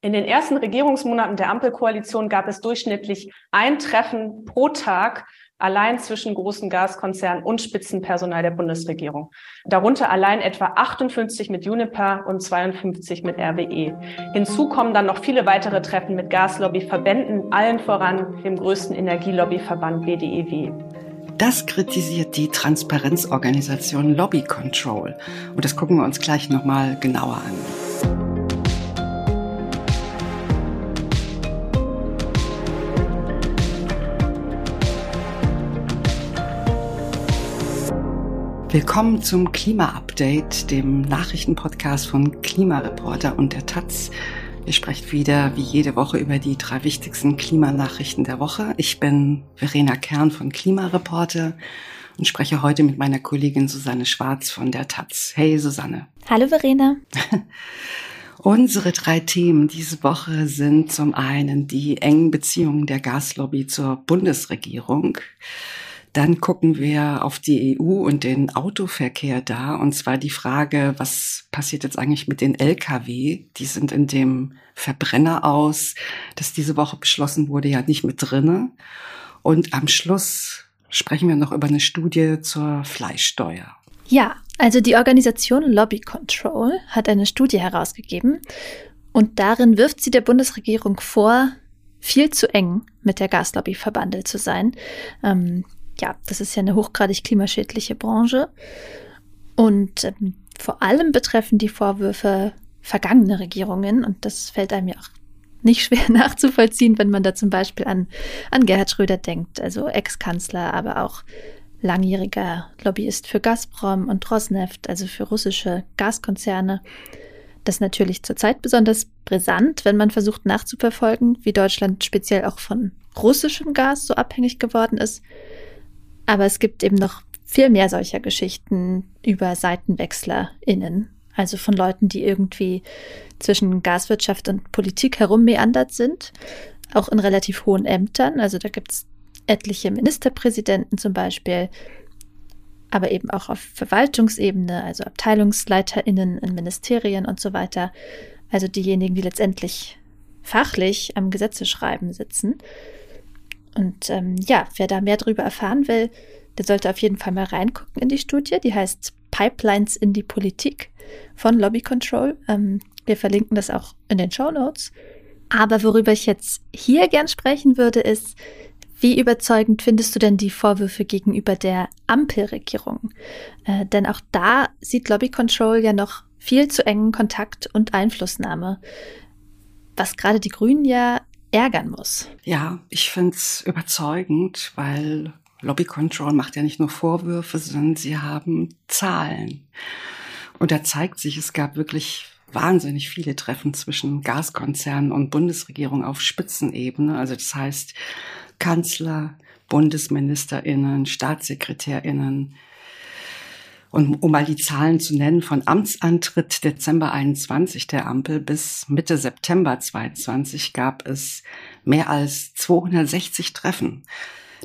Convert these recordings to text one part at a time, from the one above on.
In den ersten Regierungsmonaten der Ampelkoalition gab es durchschnittlich ein Treffen pro Tag allein zwischen großen Gaskonzernen und Spitzenpersonal der Bundesregierung. Darunter allein etwa 58 mit Uniper und 52 mit RWE. Hinzu kommen dann noch viele weitere Treffen mit Gaslobbyverbänden, allen voran dem größten Energielobbyverband BDEW. Das kritisiert die Transparenzorganisation Lobby Control. Und das gucken wir uns gleich nochmal genauer an. Willkommen zum Klima-Update, dem Nachrichtenpodcast von Klimareporter und der Taz. Ihr sprecht wieder wie jede Woche über die drei wichtigsten Klimanachrichten der Woche. Ich bin Verena Kern von Klimareporter und spreche heute mit meiner Kollegin Susanne Schwarz von der Taz. Hey Susanne. Hallo Verena. Unsere drei Themen diese Woche sind zum einen die engen Beziehungen der Gaslobby zur Bundesregierung. Dann gucken wir auf die EU und den Autoverkehr da. Und zwar die Frage, was passiert jetzt eigentlich mit den Lkw? Die sind in dem Verbrenner aus, das diese Woche beschlossen wurde, ja nicht mit drinne. Und am Schluss sprechen wir noch über eine Studie zur Fleischsteuer. Ja, also die Organisation Lobby Control hat eine Studie herausgegeben und darin wirft sie der Bundesregierung vor, viel zu eng mit der Gaslobby verbandelt zu sein. Ähm, ja, das ist ja eine hochgradig klimaschädliche Branche. Und ähm, vor allem betreffen die Vorwürfe vergangene Regierungen. Und das fällt einem ja auch nicht schwer nachzuvollziehen, wenn man da zum Beispiel an, an Gerhard Schröder denkt, also Ex-Kanzler, aber auch langjähriger Lobbyist für Gazprom und Rosneft, also für russische Gaskonzerne. Das ist natürlich zurzeit besonders brisant, wenn man versucht nachzuverfolgen, wie Deutschland speziell auch von russischem Gas so abhängig geworden ist. Aber es gibt eben noch viel mehr solcher Geschichten über SeitenwechslerInnen. Also von Leuten, die irgendwie zwischen Gaswirtschaft und Politik herummeandert sind. Auch in relativ hohen Ämtern. Also da gibt es etliche Ministerpräsidenten zum Beispiel. Aber eben auch auf Verwaltungsebene, also AbteilungsleiterInnen in Ministerien und so weiter. Also diejenigen, die letztendlich fachlich am Gesetzeschreiben sitzen. Und ähm, ja, wer da mehr darüber erfahren will, der sollte auf jeden Fall mal reingucken in die Studie. Die heißt Pipelines in die Politik von Lobby Control. Ähm, wir verlinken das auch in den Show Notes. Aber worüber ich jetzt hier gern sprechen würde, ist, wie überzeugend findest du denn die Vorwürfe gegenüber der Ampelregierung? Äh, denn auch da sieht Lobby Control ja noch viel zu engen Kontakt und Einflussnahme, was gerade die Grünen ja ärgern muss. Ja, ich finde es überzeugend, weil Lobby Control macht ja nicht nur Vorwürfe, sondern sie haben Zahlen. Und da zeigt sich, es gab wirklich wahnsinnig viele Treffen zwischen Gaskonzernen und Bundesregierung auf Spitzenebene. Also das heißt Kanzler, Bundesministerinnen, Staatssekretärinnen, und um mal die Zahlen zu nennen, von Amtsantritt Dezember 21 der Ampel bis Mitte September 22 gab es mehr als 260 Treffen.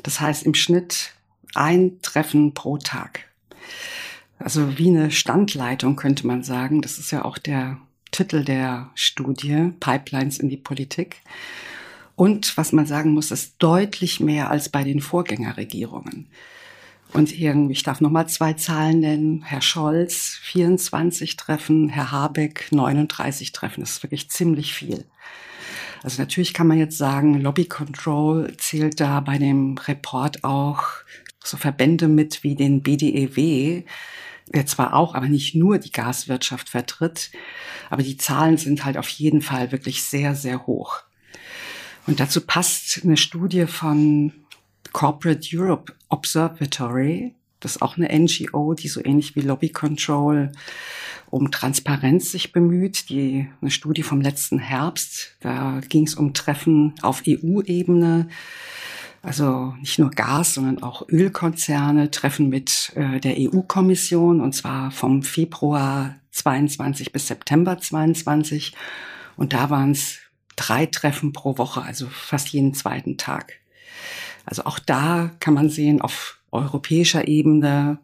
Das heißt im Schnitt ein Treffen pro Tag. Also wie eine Standleitung könnte man sagen. Das ist ja auch der Titel der Studie, Pipelines in die Politik. Und was man sagen muss, ist deutlich mehr als bei den Vorgängerregierungen. Und irgendwie, ich darf nochmal zwei Zahlen nennen. Herr Scholz 24 Treffen, Herr Habeck 39 Treffen. Das ist wirklich ziemlich viel. Also natürlich kann man jetzt sagen, Lobby Control zählt da bei dem Report auch so Verbände mit wie den BDEW, der zwar auch, aber nicht nur die Gaswirtschaft vertritt, aber die Zahlen sind halt auf jeden Fall wirklich sehr, sehr hoch. Und dazu passt eine Studie von Corporate Europe Observatory. Das ist auch eine NGO, die so ähnlich wie Lobby Control um Transparenz sich bemüht. Die, eine Studie vom letzten Herbst, da ging es um Treffen auf EU-Ebene. Also nicht nur Gas, sondern auch Ölkonzerne treffen mit äh, der EU-Kommission und zwar vom Februar 22 bis September 22. Und da waren es drei Treffen pro Woche, also fast jeden zweiten Tag. Also auch da kann man sehen, auf europäischer Ebene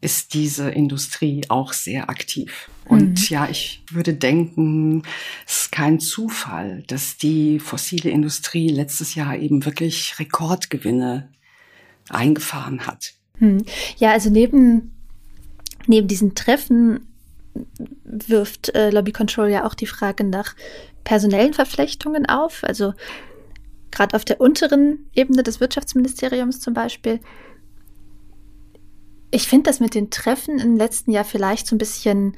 ist diese Industrie auch sehr aktiv. Und mhm. ja, ich würde denken, es ist kein Zufall, dass die fossile Industrie letztes Jahr eben wirklich Rekordgewinne eingefahren hat. Mhm. Ja, also neben, neben diesen Treffen wirft äh, Lobby Control ja auch die Frage nach personellen Verflechtungen auf. Also gerade auf der unteren Ebene des Wirtschaftsministeriums zum Beispiel. Ich finde das mit den Treffen im letzten Jahr vielleicht so ein bisschen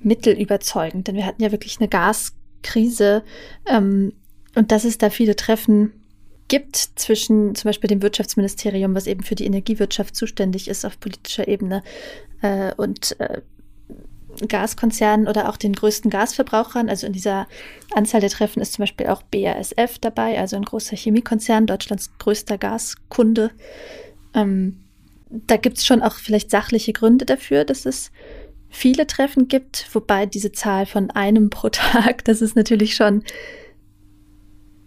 mittelüberzeugend, denn wir hatten ja wirklich eine Gaskrise ähm, und dass es da viele Treffen gibt zwischen zum Beispiel dem Wirtschaftsministerium, was eben für die Energiewirtschaft zuständig ist auf politischer Ebene, äh, und äh, Gaskonzernen oder auch den größten Gasverbrauchern. Also in dieser Anzahl der Treffen ist zum Beispiel auch BASF dabei, also ein großer Chemiekonzern, Deutschlands größter Gaskunde. Ähm, da gibt es schon auch vielleicht sachliche Gründe dafür, dass es viele Treffen gibt, wobei diese Zahl von einem pro Tag, das ist natürlich schon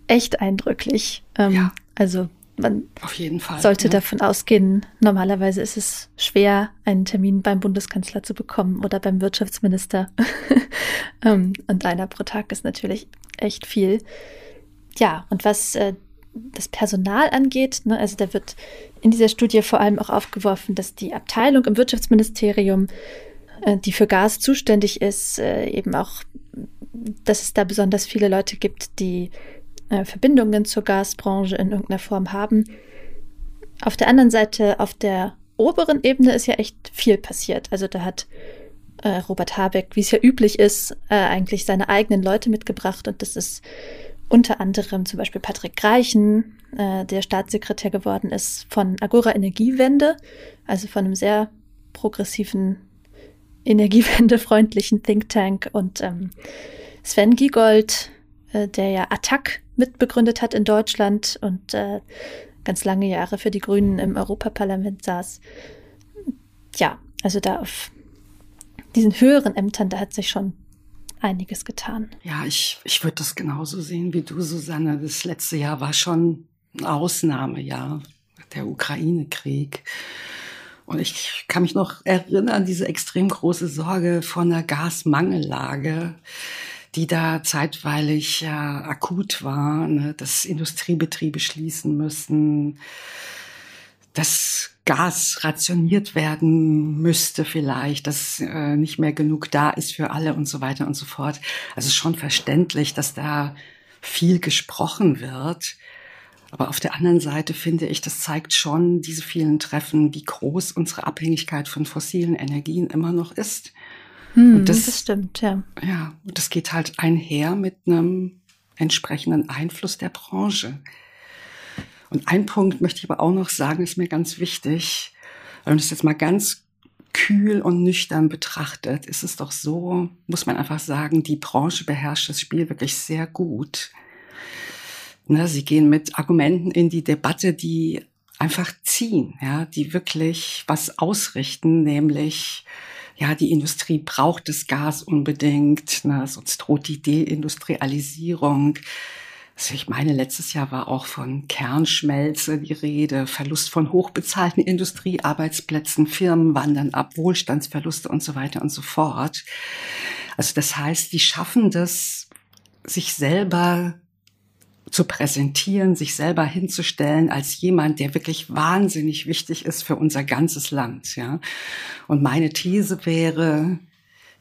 echt eindrücklich. Ähm, ja. Also man Auf jeden Fall, sollte ja. davon ausgehen, normalerweise ist es schwer, einen Termin beim Bundeskanzler zu bekommen oder beim Wirtschaftsminister. ähm, und einer pro Tag ist natürlich echt viel. Ja, und was äh, das Personal angeht, ne, also da wird in dieser Studie vor allem auch aufgeworfen, dass die Abteilung im Wirtschaftsministerium, äh, die für Gas zuständig ist, äh, eben auch, dass es da besonders viele Leute gibt, die äh, Verbindungen zur Gasbranche in irgendeiner Form haben. Auf der anderen Seite, auf der oberen Ebene ist ja echt viel passiert. Also da hat äh, Robert Habeck, wie es ja üblich ist, äh, eigentlich seine eigenen Leute mitgebracht und das ist unter anderem zum Beispiel Patrick Greichen, äh, der Staatssekretär geworden ist von Agora Energiewende, also von einem sehr progressiven, energiewendefreundlichen Think Tank und ähm, Sven Giegold, äh, der ja Attac mitbegründet hat in Deutschland und äh, ganz lange Jahre für die Grünen im Europaparlament saß. Ja, also da auf diesen höheren Ämtern, da hat sich schon einiges getan. Ja, ich, ich würde das genauso sehen wie du, Susanne. Das letzte Jahr war schon ein Ausnahmejahr, der Ukraine-Krieg. Und ich kann mich noch erinnern, diese extrem große Sorge von der Gasmangellage, die da zeitweilig ja akut war, ne, dass Industriebetriebe schließen müssen, dass Gas rationiert werden müsste vielleicht, dass äh, nicht mehr genug da ist für alle und so weiter und so fort. Also schon verständlich, dass da viel gesprochen wird. Aber auf der anderen Seite finde ich, das zeigt schon diese vielen Treffen, wie groß unsere Abhängigkeit von fossilen Energien immer noch ist. Hm, und das, das stimmt, ja. Ja, und das geht halt einher mit einem entsprechenden Einfluss der Branche. Und ein Punkt möchte ich aber auch noch sagen, ist mir ganz wichtig. Wenn man das jetzt mal ganz kühl und nüchtern betrachtet, ist es doch so, muss man einfach sagen, die Branche beherrscht das Spiel wirklich sehr gut. Ne, sie gehen mit Argumenten in die Debatte, die einfach ziehen, ja, die wirklich was ausrichten, nämlich ja, die Industrie braucht das Gas unbedingt, ne, sonst droht die Deindustrialisierung. Also ich meine, letztes Jahr war auch von Kernschmelze die Rede, Verlust von hochbezahlten Industriearbeitsplätzen, Firmen wandern ab, Wohlstandsverluste und so weiter und so fort. Also das heißt, die schaffen das, sich selber zu präsentieren, sich selber hinzustellen als jemand, der wirklich wahnsinnig wichtig ist für unser ganzes Land, ja. Und meine These wäre,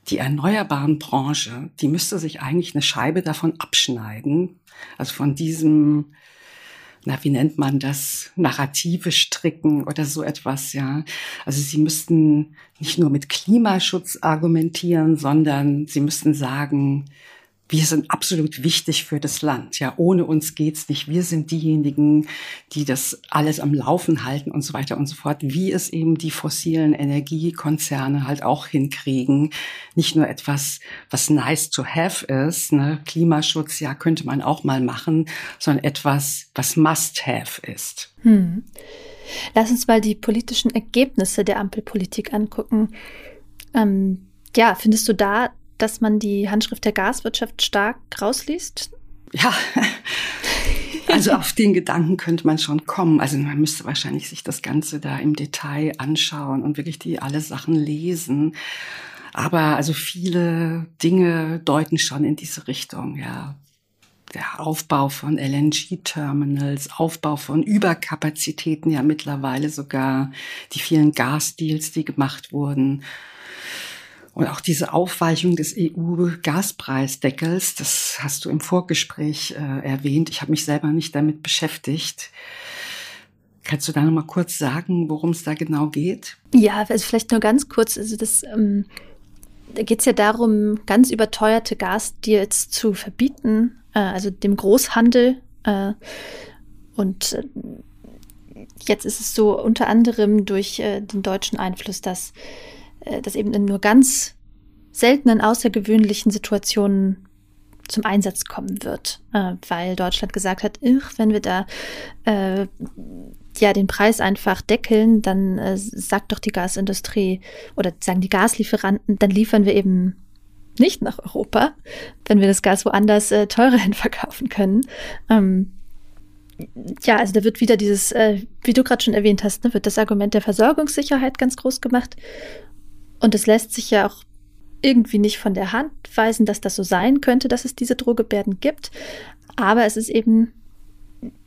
die erneuerbaren Branche, die müsste sich eigentlich eine Scheibe davon abschneiden, also von diesem, na, wie nennt man das, Narrative stricken oder so etwas, ja. Also sie müssten nicht nur mit Klimaschutz argumentieren, sondern sie müssten sagen, wir sind absolut wichtig für das Land. Ja, ohne uns geht's nicht. Wir sind diejenigen, die das alles am Laufen halten und so weiter und so fort. Wie es eben die fossilen Energiekonzerne halt auch hinkriegen. Nicht nur etwas, was nice to have ist. Ne? Klimaschutz, ja, könnte man auch mal machen, sondern etwas, was must have ist. Hm. Lass uns mal die politischen Ergebnisse der Ampelpolitik angucken. Ähm, ja, findest du da dass man die Handschrift der Gaswirtschaft stark rausliest? Ja, Also auf den Gedanken könnte man schon kommen. Also man müsste wahrscheinlich sich das Ganze da im Detail anschauen und wirklich die alle Sachen lesen. Aber also viele Dinge deuten schon in diese Richtung, ja. Der Aufbau von LNG-Terminals, Aufbau von Überkapazitäten ja mittlerweile sogar, die vielen Gasdeals, die gemacht wurden. Und auch diese Aufweichung des EU-Gaspreisdeckels, das hast du im Vorgespräch äh, erwähnt. Ich habe mich selber nicht damit beschäftigt. Kannst du da noch mal kurz sagen, worum es da genau geht? Ja, also vielleicht nur ganz kurz. Also das, ähm, da geht es ja darum, ganz überteuerte Gasdeals zu verbieten, äh, also dem Großhandel. Äh, und äh, jetzt ist es so unter anderem durch äh, den deutschen Einfluss, dass das eben in nur ganz seltenen, außergewöhnlichen Situationen zum Einsatz kommen wird, äh, weil Deutschland gesagt hat, wenn wir da äh, ja den Preis einfach deckeln, dann äh, sagt doch die Gasindustrie oder sagen die Gaslieferanten, dann liefern wir eben nicht nach Europa, wenn wir das Gas woanders äh, teurer hin verkaufen können. Ähm, ja, also da wird wieder dieses, äh, wie du gerade schon erwähnt hast, ne, wird das Argument der Versorgungssicherheit ganz groß gemacht. Und es lässt sich ja auch irgendwie nicht von der Hand weisen, dass das so sein könnte, dass es diese Drohgebärden gibt. Aber es ist eben,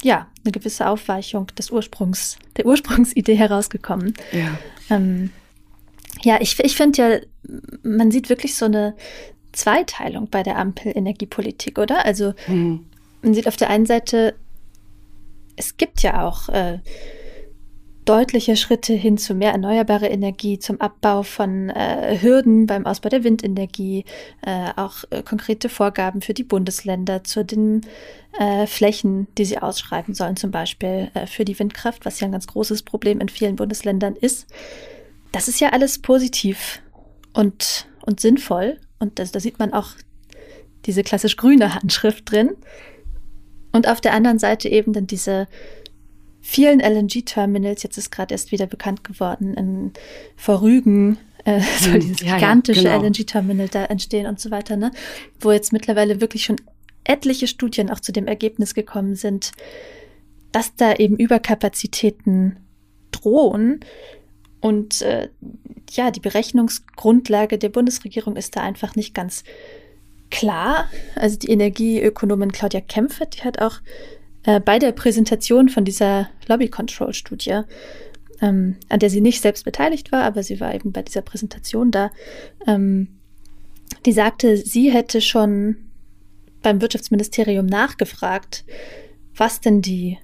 ja, eine gewisse Aufweichung des Ursprungs, der Ursprungsidee herausgekommen. Ja. Ähm, ja, ich, ich finde ja, man sieht wirklich so eine Zweiteilung bei der Ampel-Energiepolitik, oder? Also, mhm. man sieht auf der einen Seite, es gibt ja auch äh, deutliche Schritte hin zu mehr erneuerbare Energie, zum Abbau von äh, Hürden beim Ausbau der Windenergie, äh, auch äh, konkrete Vorgaben für die Bundesländer zu den äh, Flächen, die sie ausschreiben sollen, zum Beispiel äh, für die Windkraft, was ja ein ganz großes Problem in vielen Bundesländern ist. Das ist ja alles positiv und, und sinnvoll. Und das, da sieht man auch diese klassisch grüne Handschrift drin. Und auf der anderen Seite eben dann diese vielen LNG-Terminals, jetzt ist gerade erst wieder bekannt geworden, in Vorrügen äh, soll hm, dieses ja, gigantische ja, genau. LNG-Terminal da entstehen und so weiter, ne? Wo jetzt mittlerweile wirklich schon etliche Studien auch zu dem Ergebnis gekommen sind, dass da eben Überkapazitäten drohen. Und äh, ja, die Berechnungsgrundlage der Bundesregierung ist da einfach nicht ganz klar. Also die Energieökonomin Claudia Kempfert, die hat auch äh, bei der Präsentation von dieser Lobby-Control-Studie, ähm, an der sie nicht selbst beteiligt war, aber sie war eben bei dieser Präsentation da, ähm, die sagte, sie hätte schon beim Wirtschaftsministerium nachgefragt, was denn die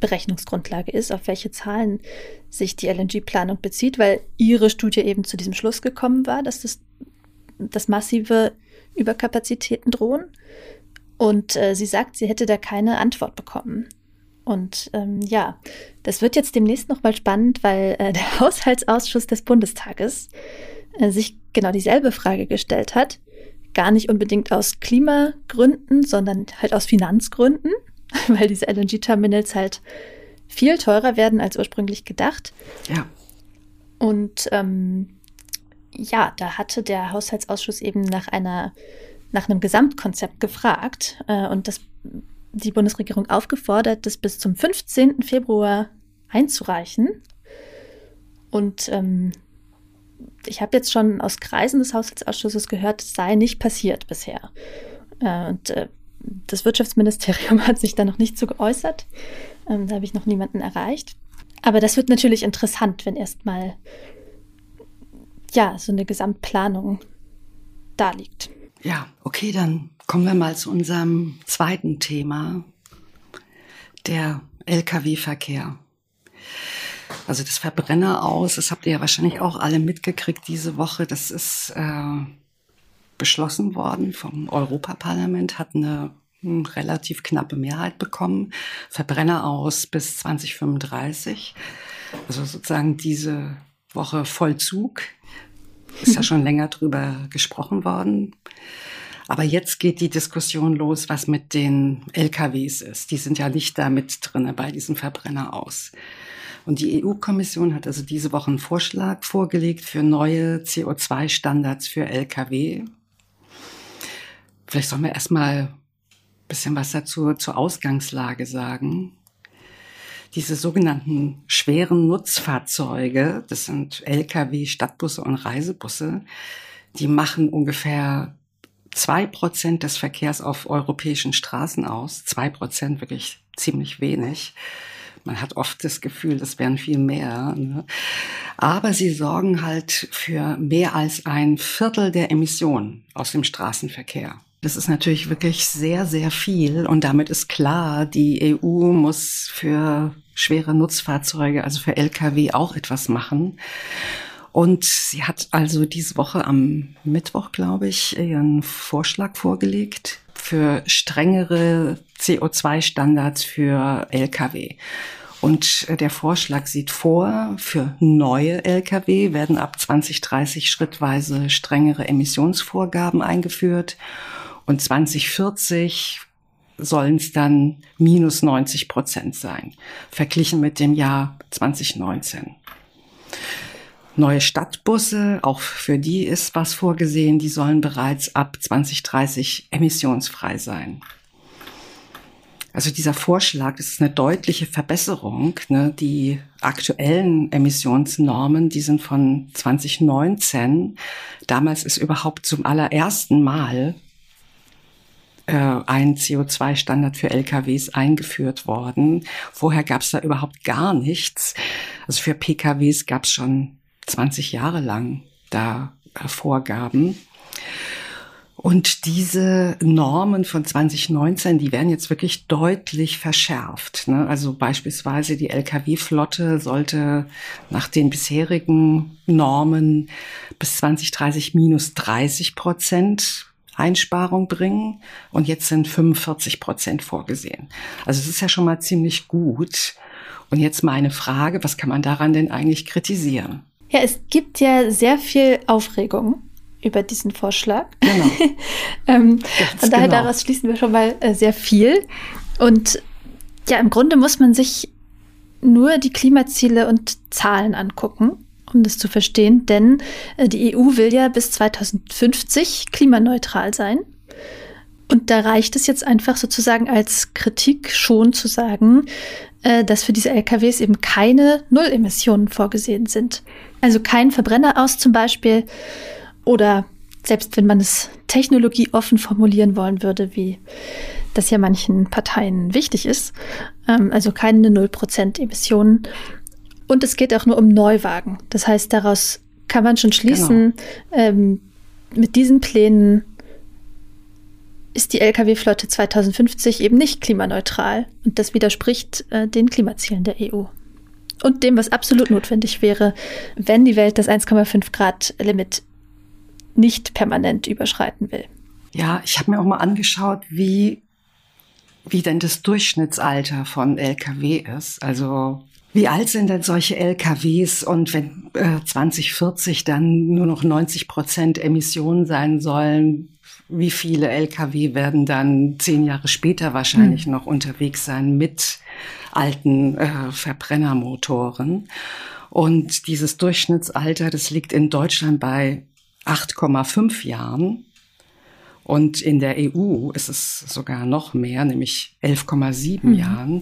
Berechnungsgrundlage ist, auf welche Zahlen sich die LNG-Planung bezieht, weil ihre Studie eben zu diesem Schluss gekommen war, dass das dass massive Überkapazitäten drohen. Und äh, sie sagt, sie hätte da keine Antwort bekommen. Und ähm, ja, das wird jetzt demnächst nochmal spannend, weil äh, der Haushaltsausschuss des Bundestages äh, sich genau dieselbe Frage gestellt hat. Gar nicht unbedingt aus Klimagründen, sondern halt aus Finanzgründen, weil diese LNG-Terminals halt viel teurer werden als ursprünglich gedacht. Ja. Und ähm, ja, da hatte der Haushaltsausschuss eben nach einer nach einem Gesamtkonzept gefragt äh, und das, die Bundesregierung aufgefordert, das bis zum 15. Februar einzureichen. Und ähm, ich habe jetzt schon aus Kreisen des Haushaltsausschusses gehört, es sei nicht passiert bisher. Äh, und äh, das Wirtschaftsministerium hat sich da noch nicht zu geäußert. Ähm, da habe ich noch niemanden erreicht. Aber das wird natürlich interessant, wenn erstmal ja so eine Gesamtplanung da liegt. Ja, okay, dann kommen wir mal zu unserem zweiten Thema, der Lkw-Verkehr. Also das Verbrenner aus, das habt ihr ja wahrscheinlich auch alle mitgekriegt diese Woche. Das ist äh, beschlossen worden vom Europaparlament, hat eine hm, relativ knappe Mehrheit bekommen. Verbrenner aus bis 2035. Also sozusagen diese Woche Vollzug. Ist ja schon länger drüber gesprochen worden. Aber jetzt geht die Diskussion los, was mit den LKWs ist. Die sind ja nicht da mit drinne bei diesem Verbrenner aus. Und die EU-Kommission hat also diese Woche einen Vorschlag vorgelegt für neue CO2-Standards für Lkw. Vielleicht sollen wir erstmal bisschen was dazu zur Ausgangslage sagen. Diese sogenannten schweren Nutzfahrzeuge, das sind Lkw, Stadtbusse und Reisebusse, die machen ungefähr zwei Prozent des Verkehrs auf europäischen Straßen aus. Zwei Prozent wirklich ziemlich wenig. Man hat oft das Gefühl, das wären viel mehr. Ne? Aber sie sorgen halt für mehr als ein Viertel der Emissionen aus dem Straßenverkehr. Das ist natürlich wirklich sehr, sehr viel. Und damit ist klar, die EU muss für schwere Nutzfahrzeuge, also für Lkw auch etwas machen. Und sie hat also diese Woche am Mittwoch, glaube ich, ihren Vorschlag vorgelegt für strengere CO2-Standards für Lkw. Und der Vorschlag sieht vor, für neue Lkw werden ab 2030 schrittweise strengere Emissionsvorgaben eingeführt und 2040 sollen es dann minus 90 Prozent sein, verglichen mit dem Jahr 2019. Neue Stadtbusse, auch für die ist was vorgesehen, die sollen bereits ab 2030 emissionsfrei sein. Also dieser Vorschlag das ist eine deutliche Verbesserung. Ne? Die aktuellen Emissionsnormen, die sind von 2019. Damals ist überhaupt zum allerersten Mal äh, ein CO2-Standard für LKWs eingeführt worden. Vorher gab es da überhaupt gar nichts. Also für PKWs gab es schon 20 Jahre lang da äh, Vorgaben. Und diese Normen von 2019, die werden jetzt wirklich deutlich verschärft. Ne? Also beispielsweise die Lkw-Flotte sollte nach den bisherigen Normen bis 2030 minus 30 Prozent Einsparung bringen. Und jetzt sind 45 Prozent vorgesehen. Also es ist ja schon mal ziemlich gut. Und jetzt meine Frage, was kann man daran denn eigentlich kritisieren? Ja, es gibt ja sehr viel Aufregung über diesen Vorschlag. Genau. ähm, von daher genau. daraus schließen wir schon mal äh, sehr viel. Und ja, im Grunde muss man sich nur die Klimaziele und Zahlen angucken, um das zu verstehen, denn äh, die EU will ja bis 2050 klimaneutral sein. Und da reicht es jetzt einfach sozusagen als Kritik schon zu sagen, äh, dass für diese LKWs eben keine Nullemissionen vorgesehen sind. Also kein Verbrenner aus zum Beispiel oder selbst wenn man es technologieoffen formulieren wollen würde, wie das ja manchen Parteien wichtig ist, ähm, also keine 0% Emissionen. Und es geht auch nur um Neuwagen. Das heißt, daraus kann man schon schließen, genau. ähm, mit diesen Plänen ist die Lkw-Flotte 2050 eben nicht klimaneutral. Und das widerspricht äh, den Klimazielen der EU. Und dem, was absolut notwendig wäre, wenn die Welt das 1,5 Grad Limit nicht permanent überschreiten will. Ja, ich habe mir auch mal angeschaut, wie, wie denn das Durchschnittsalter von Lkw ist. Also wie alt sind denn solche LKWs und wenn äh, 2040 dann nur noch 90 Prozent Emissionen sein sollen, wie viele Lkw werden dann zehn Jahre später wahrscheinlich hm. noch unterwegs sein mit alten äh, Verbrennermotoren. Und dieses Durchschnittsalter, das liegt in Deutschland bei 8,5 Jahren. Und in der EU ist es sogar noch mehr, nämlich 11,7 mhm. Jahren.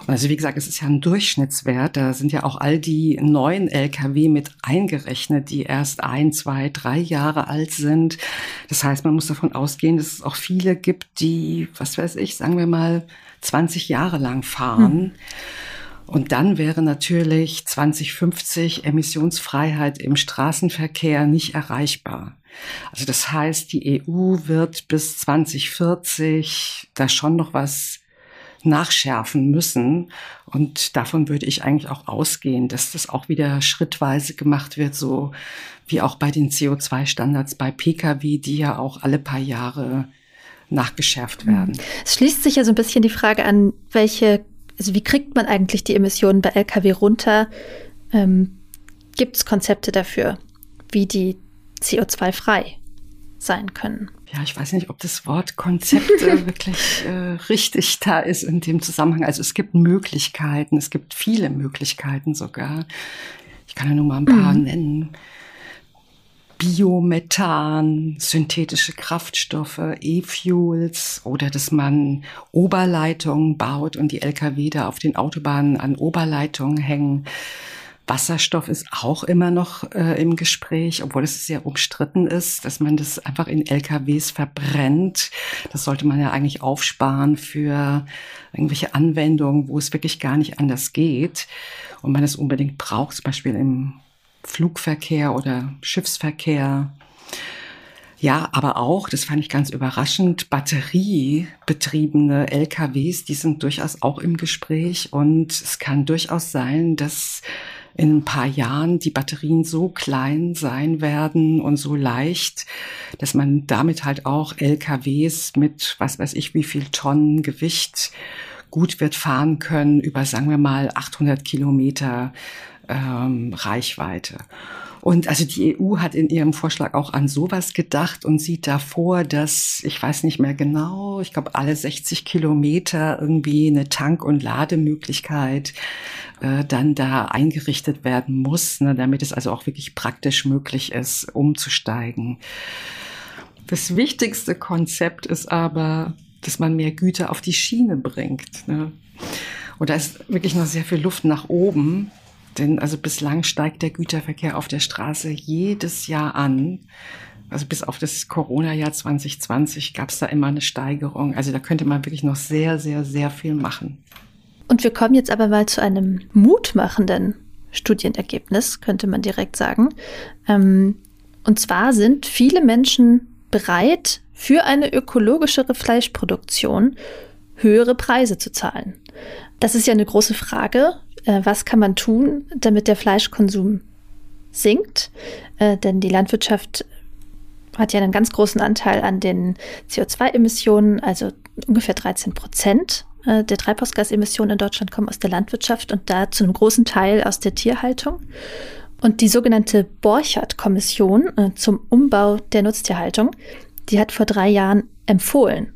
Und also wie gesagt, es ist ja ein Durchschnittswert. Da sind ja auch all die neuen Lkw mit eingerechnet, die erst ein, zwei, drei Jahre alt sind. Das heißt, man muss davon ausgehen, dass es auch viele gibt, die, was weiß ich, sagen wir mal, 20 Jahre lang fahren. Mhm. Und dann wäre natürlich 2050 Emissionsfreiheit im Straßenverkehr nicht erreichbar. Also das heißt, die EU wird bis 2040 da schon noch was nachschärfen müssen. Und davon würde ich eigentlich auch ausgehen, dass das auch wieder schrittweise gemacht wird, so wie auch bei den CO2-Standards bei Pkw, die ja auch alle paar Jahre nachgeschärft werden. Es schließt sich ja so ein bisschen die Frage an, welche, also wie kriegt man eigentlich die Emissionen bei Lkw runter? Ähm, Gibt es Konzepte dafür, wie die CO2-frei sein können. Ja, ich weiß nicht, ob das Wort Konzept äh, wirklich äh, richtig da ist in dem Zusammenhang. Also es gibt Möglichkeiten, es gibt viele Möglichkeiten sogar. Ich kann ja nur mal ein paar mhm. nennen. Biomethan, synthetische Kraftstoffe, E-Fuels oder dass man Oberleitungen baut und die Lkw da auf den Autobahnen an Oberleitungen hängen. Wasserstoff ist auch immer noch äh, im Gespräch, obwohl es sehr umstritten ist, dass man das einfach in LKWs verbrennt. Das sollte man ja eigentlich aufsparen für irgendwelche Anwendungen, wo es wirklich gar nicht anders geht und man es unbedingt braucht, zum Beispiel im Flugverkehr oder Schiffsverkehr. Ja, aber auch, das fand ich ganz überraschend, batteriebetriebene LKWs, die sind durchaus auch im Gespräch und es kann durchaus sein, dass in ein paar Jahren die Batterien so klein sein werden und so leicht, dass man damit halt auch LKWs mit was weiß ich wie viel Tonnen Gewicht gut wird fahren können über, sagen wir mal, 800 Kilometer ähm, Reichweite. Und also die EU hat in ihrem Vorschlag auch an sowas gedacht und sieht davor, dass, ich weiß nicht mehr genau, ich glaube alle 60 Kilometer irgendwie eine Tank- und Lademöglichkeit äh, dann da eingerichtet werden muss, ne, damit es also auch wirklich praktisch möglich ist, umzusteigen. Das wichtigste Konzept ist aber, dass man mehr Güter auf die Schiene bringt. Ne? Und da ist wirklich noch sehr viel Luft nach oben. Denn also bislang steigt der Güterverkehr auf der Straße jedes Jahr an. Also bis auf das Corona-Jahr 2020 gab es da immer eine Steigerung. Also da könnte man wirklich noch sehr, sehr, sehr viel machen. Und wir kommen jetzt aber mal zu einem mutmachenden Studienergebnis, könnte man direkt sagen. Ähm, und zwar sind viele Menschen bereit, für eine ökologischere Fleischproduktion höhere Preise zu zahlen. Das ist ja eine große Frage, äh, was kann man tun, damit der Fleischkonsum sinkt? Äh, denn die Landwirtschaft hat ja einen ganz großen Anteil an den CO2-Emissionen, also ungefähr 13 Prozent äh, der Treibhausgasemissionen in Deutschland kommen aus der Landwirtschaft und da zu einem großen Teil aus der Tierhaltung. Und die sogenannte Borchardt-Kommission zum Umbau der Nutztierhaltung, die hat vor drei Jahren empfohlen,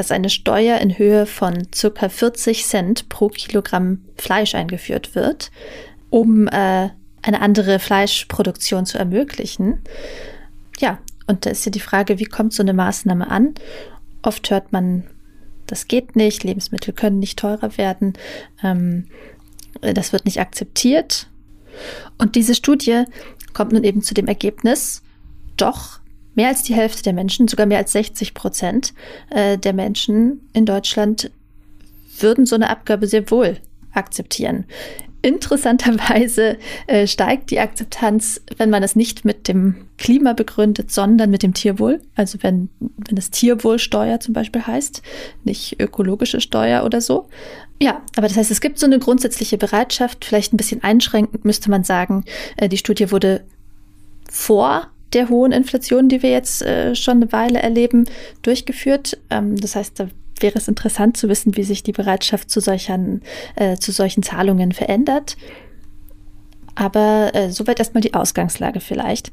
dass eine Steuer in Höhe von circa 40 Cent pro Kilogramm Fleisch eingeführt wird, um äh, eine andere Fleischproduktion zu ermöglichen. Ja, und da ist ja die Frage, wie kommt so eine Maßnahme an? Oft hört man, das geht nicht, Lebensmittel können nicht teurer werden, ähm, das wird nicht akzeptiert. Und diese Studie kommt nun eben zu dem Ergebnis, doch mehr als die Hälfte der Menschen, sogar mehr als 60 Prozent äh, der Menschen in Deutschland würden so eine Abgabe sehr wohl akzeptieren. Interessanterweise äh, steigt die Akzeptanz, wenn man es nicht mit dem Klima begründet, sondern mit dem Tierwohl. Also wenn, wenn es Tierwohlsteuer zum Beispiel heißt, nicht ökologische Steuer oder so. Ja, aber das heißt, es gibt so eine grundsätzliche Bereitschaft, vielleicht ein bisschen einschränkend müsste man sagen, äh, die Studie wurde vor der hohen Inflation, die wir jetzt äh, schon eine Weile erleben, durchgeführt. Ähm, das heißt, da wäre es interessant zu wissen, wie sich die Bereitschaft zu solchen, äh, zu solchen Zahlungen verändert. Aber äh, soweit erstmal die Ausgangslage vielleicht.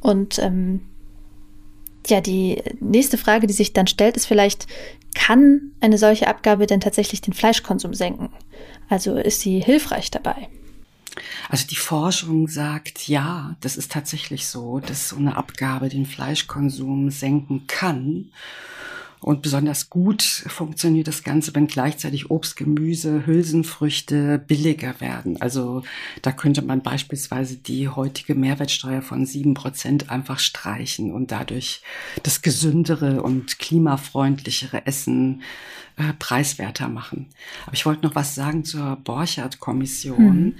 Und ähm, ja, die nächste Frage, die sich dann stellt, ist vielleicht, kann eine solche Abgabe denn tatsächlich den Fleischkonsum senken? Also ist sie hilfreich dabei? Also die Forschung sagt, ja, das ist tatsächlich so, dass so eine Abgabe den Fleischkonsum senken kann. Und besonders gut funktioniert das Ganze, wenn gleichzeitig Obst, Gemüse, Hülsenfrüchte billiger werden. Also da könnte man beispielsweise die heutige Mehrwertsteuer von sieben Prozent einfach streichen und dadurch das gesündere und klimafreundlichere Essen äh, preiswerter machen. Aber ich wollte noch was sagen zur Borchardt-Kommission. Hm.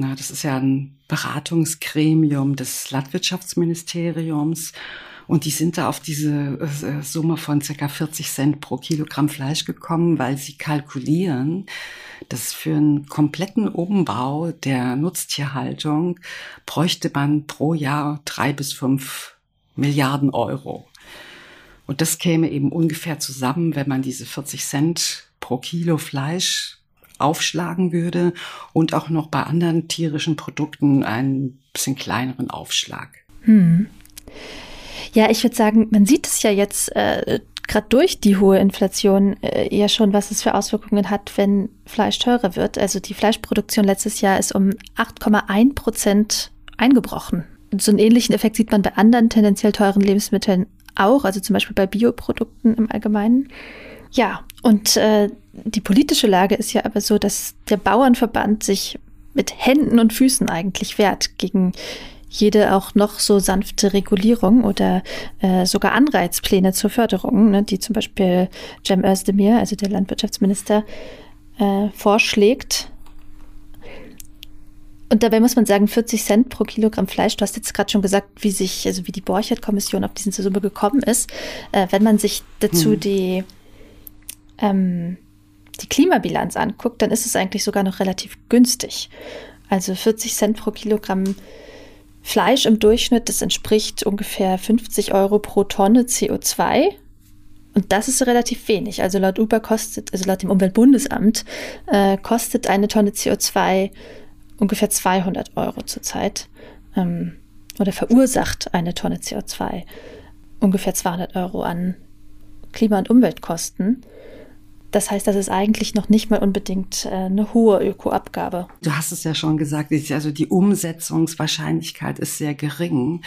Na, das ist ja ein Beratungsgremium des Landwirtschaftsministeriums. Und die sind da auf diese äh, Summe von circa 40 Cent pro Kilogramm Fleisch gekommen, weil sie kalkulieren, dass für einen kompletten Umbau der Nutztierhaltung bräuchte man pro Jahr drei bis fünf Milliarden Euro. Und das käme eben ungefähr zusammen, wenn man diese 40 Cent pro Kilo Fleisch aufschlagen würde und auch noch bei anderen tierischen Produkten einen bisschen kleineren Aufschlag. Hm. Ja, ich würde sagen, man sieht es ja jetzt äh, gerade durch die hohe Inflation äh, eher schon, was es für Auswirkungen hat, wenn Fleisch teurer wird. Also die Fleischproduktion letztes Jahr ist um 8,1 Prozent eingebrochen. so einen ähnlichen Effekt sieht man bei anderen tendenziell teuren Lebensmitteln auch, also zum Beispiel bei Bioprodukten im Allgemeinen. Ja, und äh, die politische Lage ist ja aber so, dass der Bauernverband sich mit Händen und Füßen eigentlich wehrt gegen jede auch noch so sanfte Regulierung oder äh, sogar Anreizpläne zur Förderung, ne, die zum Beispiel Cem Özdemir, also der Landwirtschaftsminister, äh, vorschlägt. Und dabei muss man sagen, 40 Cent pro Kilogramm Fleisch. Du hast jetzt gerade schon gesagt, wie sich, also wie die Borchert-Kommission auf diese Summe gekommen ist. Äh, wenn man sich dazu hm. die, ähm, die Klimabilanz anguckt, dann ist es eigentlich sogar noch relativ günstig. Also 40 Cent pro Kilogramm Fleisch im Durchschnitt, das entspricht ungefähr 50 Euro pro Tonne CO2. Und das ist relativ wenig. Also laut Uber kostet, also laut dem Umweltbundesamt, äh, kostet eine Tonne CO2 ungefähr 200 Euro zurzeit. Ähm, oder verursacht eine Tonne CO2 ungefähr 200 Euro an Klima- und Umweltkosten. Das heißt, das ist eigentlich noch nicht mal unbedingt äh, eine hohe Ökoabgabe. Du hast es ja schon gesagt, also die Umsetzungswahrscheinlichkeit ist sehr gering.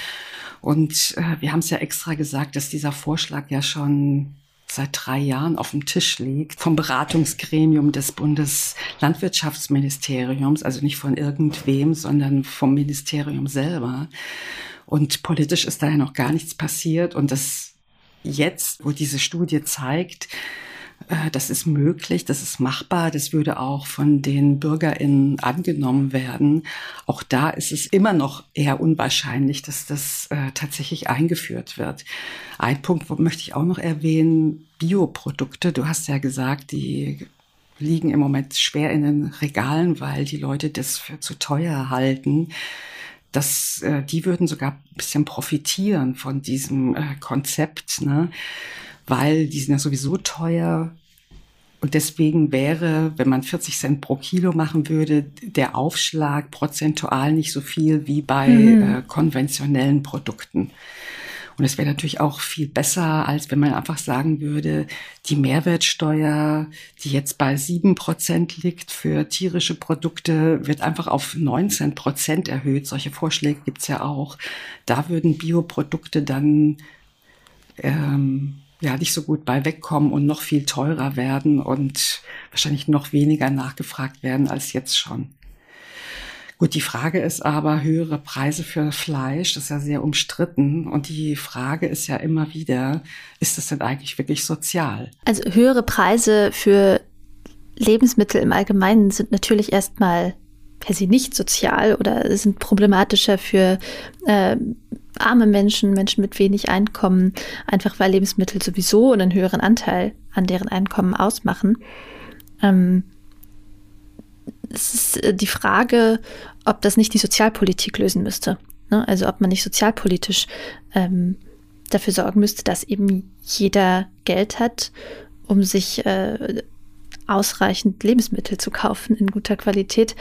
Und äh, wir haben es ja extra gesagt, dass dieser Vorschlag ja schon seit drei Jahren auf dem Tisch liegt vom Beratungsgremium des Bundeslandwirtschaftsministeriums, also nicht von irgendwem, sondern vom Ministerium selber. Und politisch ist da ja noch gar nichts passiert. Und das jetzt, wo diese Studie zeigt, das ist möglich, das ist machbar, das würde auch von den BürgerInnen angenommen werden. Auch da ist es immer noch eher unwahrscheinlich, dass das äh, tatsächlich eingeführt wird. Ein Punkt möchte ich auch noch erwähnen, Bioprodukte. Du hast ja gesagt, die liegen im Moment schwer in den Regalen, weil die Leute das für zu teuer halten. Das, äh, die würden sogar ein bisschen profitieren von diesem äh, Konzept, ne? Weil die sind ja sowieso teuer. Und deswegen wäre, wenn man 40 Cent pro Kilo machen würde, der Aufschlag prozentual nicht so viel wie bei mhm. äh, konventionellen Produkten. Und es wäre natürlich auch viel besser, als wenn man einfach sagen würde, die Mehrwertsteuer, die jetzt bei sieben Prozent liegt für tierische Produkte, wird einfach auf 19 Prozent erhöht. Solche Vorschläge gibt's ja auch. Da würden Bioprodukte dann ähm, ja nicht so gut bei wegkommen und noch viel teurer werden und wahrscheinlich noch weniger nachgefragt werden als jetzt schon. Gut, die Frage ist aber höhere Preise für Fleisch, das ist ja sehr umstritten. Und die Frage ist ja immer wieder, ist das denn eigentlich wirklich sozial? Also höhere Preise für Lebensmittel im Allgemeinen sind natürlich erstmal per se nicht sozial oder sind problematischer für äh, arme Menschen, Menschen mit wenig Einkommen, einfach weil Lebensmittel sowieso einen höheren Anteil an deren Einkommen ausmachen. Ähm, es ist äh, die Frage, ob das nicht die Sozialpolitik lösen müsste. Ne? Also ob man nicht sozialpolitisch ähm, dafür sorgen müsste, dass eben jeder Geld hat, um sich äh, ausreichend Lebensmittel zu kaufen in guter Qualität.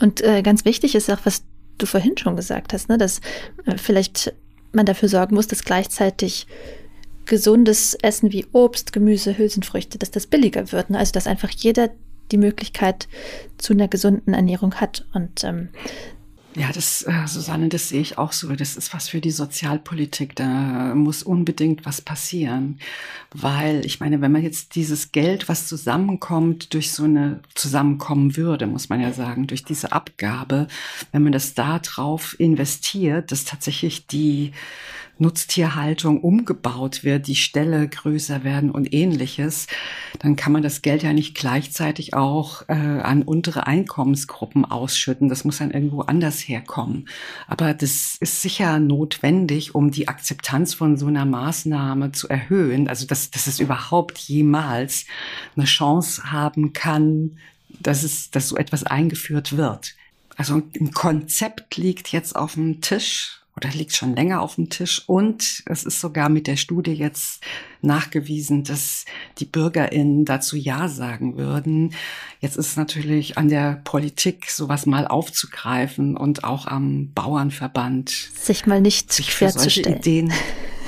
Und äh, ganz wichtig ist auch, was du vorhin schon gesagt hast, ne, dass äh, vielleicht man dafür sorgen muss, dass gleichzeitig gesundes Essen wie Obst, Gemüse, Hülsenfrüchte, dass das billiger wird. Ne? Also dass einfach jeder die Möglichkeit zu einer gesunden Ernährung hat. Und ähm, ja, das, äh, Susanne, das sehe ich auch so. Das ist was für die Sozialpolitik. Da muss unbedingt was passieren. Weil, ich meine, wenn man jetzt dieses Geld, was zusammenkommt, durch so eine, zusammenkommen würde, muss man ja sagen, durch diese Abgabe, wenn man das da drauf investiert, dass tatsächlich die Nutztierhaltung umgebaut wird, die Ställe größer werden und ähnliches, dann kann man das Geld ja nicht gleichzeitig auch äh, an untere Einkommensgruppen ausschütten. Das muss dann irgendwo anders herkommen. Aber das ist sicher notwendig, um die Akzeptanz von so einer Maßnahme zu erhöhen. Also dass, dass es überhaupt jemals eine Chance haben kann, dass es, dass so etwas eingeführt wird. Also im Konzept liegt jetzt auf dem Tisch oder liegt schon länger auf dem Tisch. Und es ist sogar mit der Studie jetzt nachgewiesen, dass die BürgerInnen dazu Ja sagen würden. Jetzt ist natürlich an der Politik, sowas mal aufzugreifen und auch am Bauernverband sich mal nicht sich für solche Ideen,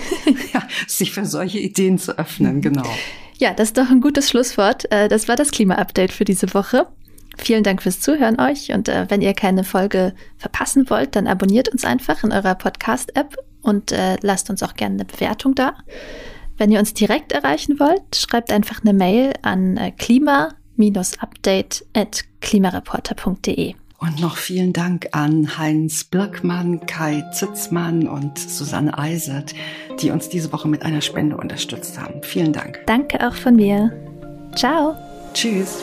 ja, sich für solche Ideen zu öffnen, genau. Ja, das ist doch ein gutes Schlusswort. Äh, das war das Klima-Update für diese Woche. Vielen Dank fürs Zuhören euch und äh, wenn ihr keine Folge verpassen wollt, dann abonniert uns einfach in eurer Podcast-App und äh, lasst uns auch gerne eine Bewertung da. Wenn ihr uns direkt erreichen wollt, schreibt einfach eine Mail an äh, klima-update at klimareporter.de. Und noch vielen Dank an Heinz Birkmann, Kai Zitzmann und Susanne Eisert, die uns diese Woche mit einer Spende unterstützt haben. Vielen Dank. Danke auch von mir. Ciao. Tschüss.